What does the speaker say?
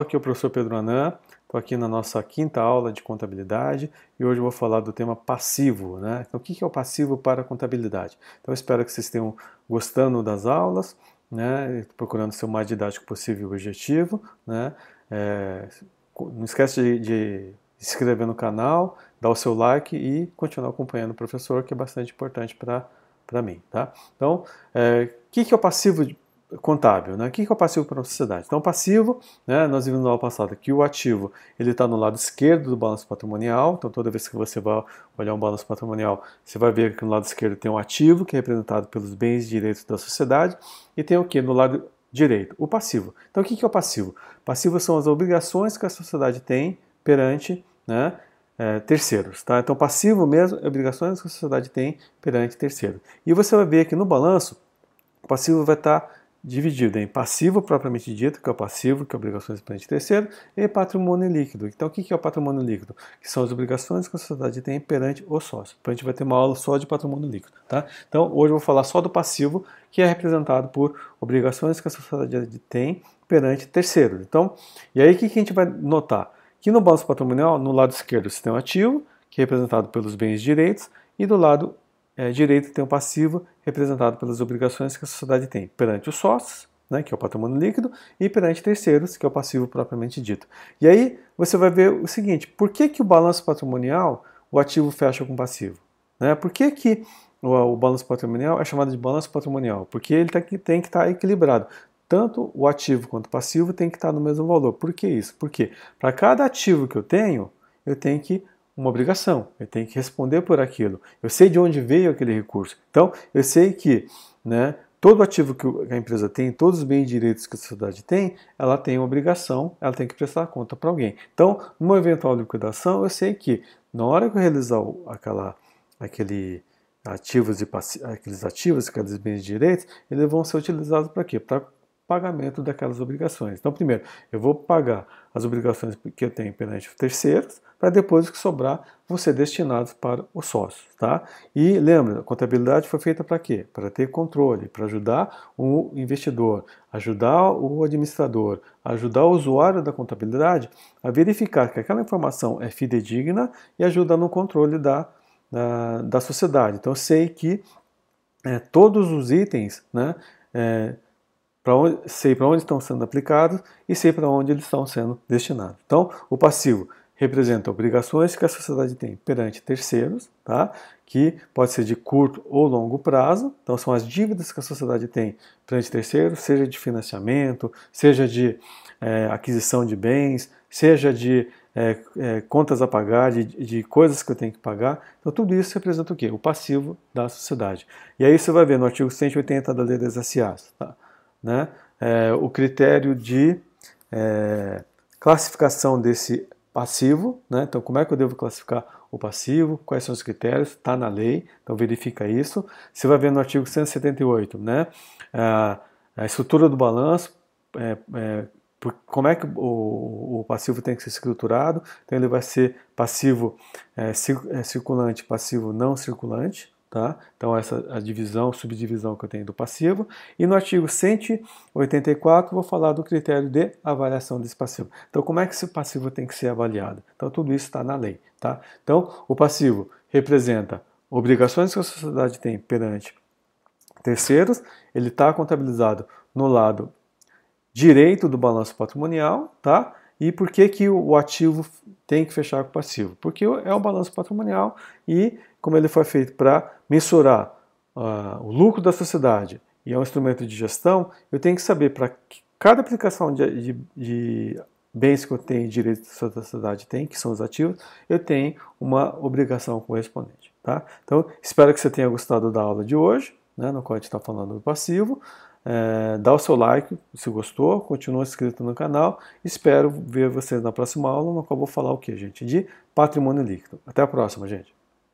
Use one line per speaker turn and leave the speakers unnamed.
Aqui é o professor Pedro Anan, estou aqui na nossa quinta aula de contabilidade e hoje vou falar do tema passivo. Né? Então, o que é o passivo para a contabilidade? Então, espero que vocês estejam gostando das aulas, né? procurando ser o mais didático possível e objetivo. Né? É, não esquece de, de se inscrever no canal, dar o seu like e continuar acompanhando o professor, que é bastante importante para mim. Tá? Então, é, o que é o passivo contábil. Né? O que é o passivo para a sociedade? Então, o passivo, né, nós vimos na aula passada que o ativo ele está no lado esquerdo do balanço patrimonial. Então, toda vez que você vai olhar um balanço patrimonial, você vai ver que no lado esquerdo tem um ativo, que é representado pelos bens e direitos da sociedade, e tem o que no lado direito? O passivo. Então, o que é o passivo? Passivo são as obrigações que a sociedade tem perante né, é, terceiros. Tá? Então, passivo mesmo é obrigações que a sociedade tem perante terceiros. E você vai ver que no balanço, o passivo vai estar tá dividido em passivo propriamente dito, que é o passivo, que é obrigações perante terceiro, e patrimônio líquido. Então, o que é o patrimônio líquido? Que são as obrigações que a sociedade tem perante o sócio. Então, a gente vai ter uma aula só de patrimônio líquido. Tá? Então, hoje eu vou falar só do passivo, que é representado por obrigações que a sociedade tem perante terceiro. Então, e aí o que a gente vai notar? Que no balanço patrimonial, no lado esquerdo, você tem o ativo, que é representado pelos bens e direitos, e do lado é, direito tem um passivo representado pelas obrigações que a sociedade tem perante os sócios, né, que é o patrimônio líquido, e perante terceiros, que é o passivo propriamente dito. E aí você vai ver o seguinte: por que, que o balanço patrimonial o ativo fecha com passivo? Né? Por que, que o, o balanço patrimonial é chamado de balanço patrimonial? Porque ele tá, tem que estar tá equilibrado. Tanto o ativo quanto o passivo tem que estar tá no mesmo valor. Por que isso? Porque para cada ativo que eu tenho, eu tenho que uma obrigação, eu tenho que responder por aquilo. Eu sei de onde veio aquele recurso. Então, eu sei que né, todo ativo que a empresa tem, todos os bens e direitos que a sociedade tem, ela tem uma obrigação, ela tem que prestar conta para alguém. Então, numa eventual liquidação, eu sei que na hora que eu realizar aquela, aquele ativos e aqueles ativos, aqueles bens e direitos, eles vão ser utilizados para quê? Para pagamento daquelas obrigações. Então, primeiro, eu vou pagar as obrigações que eu tenho perante os terceiros, para depois o que sobrar vão ser destinados para os sócios. Tá? E lembra, a contabilidade foi feita para quê? Para ter controle, para ajudar o investidor, ajudar o administrador, ajudar o usuário da contabilidade a verificar que aquela informação é fidedigna e ajuda no controle da, da, da sociedade. Então, eu sei que é, todos os itens, né, é, onde, sei para onde estão sendo aplicados e sei para onde eles estão sendo destinados. Então, o passivo representa obrigações que a sociedade tem perante terceiros, tá? que pode ser de curto ou longo prazo, então são as dívidas que a sociedade tem perante terceiros, seja de financiamento, seja de é, aquisição de bens, seja de é, é, contas a pagar, de, de, coisas que eu tenho que pagar. Então, tudo isso representa o quê? O passivo da sociedade. E aí você vai ver no artigo 180 da Lei das SAs. Tá? Né, é, o critério de é, classificação desse passivo, né, então como é que eu devo classificar o passivo, quais são os critérios, está na lei, então verifica isso. Você vai ver no artigo 178, né, a, a estrutura do balanço, é, é, por, como é que o, o, passivo tem que ser estruturado, então ele vai ser passivo é, é circulante, passivo não circulante, Tá? Então, essa a divisão, subdivisão que eu tenho do passivo. E no artigo 184, vou falar do critério de avaliação desse passivo. Então, como é que esse passivo tem que ser avaliado? Então, tudo isso está na lei. Tá? Então, o passivo representa obrigações que a sociedade tem perante terceiros, ele está contabilizado no lado direito do balanço patrimonial, tá? E por que, que o ativo tem que fechar com o passivo? Porque é o balanço patrimonial e, como ele foi feito para mensurar uh, o lucro da sociedade e é um instrumento de gestão, eu tenho que saber para cada aplicação de, de, de bens que eu tenho, direitos que a sociedade tem, que são os ativos, eu tenho uma obrigação correspondente. Tá? Então, espero que você tenha gostado da aula de hoje, né, no qual a gente está falando do passivo. É, dá o seu like se gostou, continua inscrito no canal. Espero ver vocês na próxima aula, no qual vou falar o que, gente? De patrimônio líquido. Até a próxima, gente.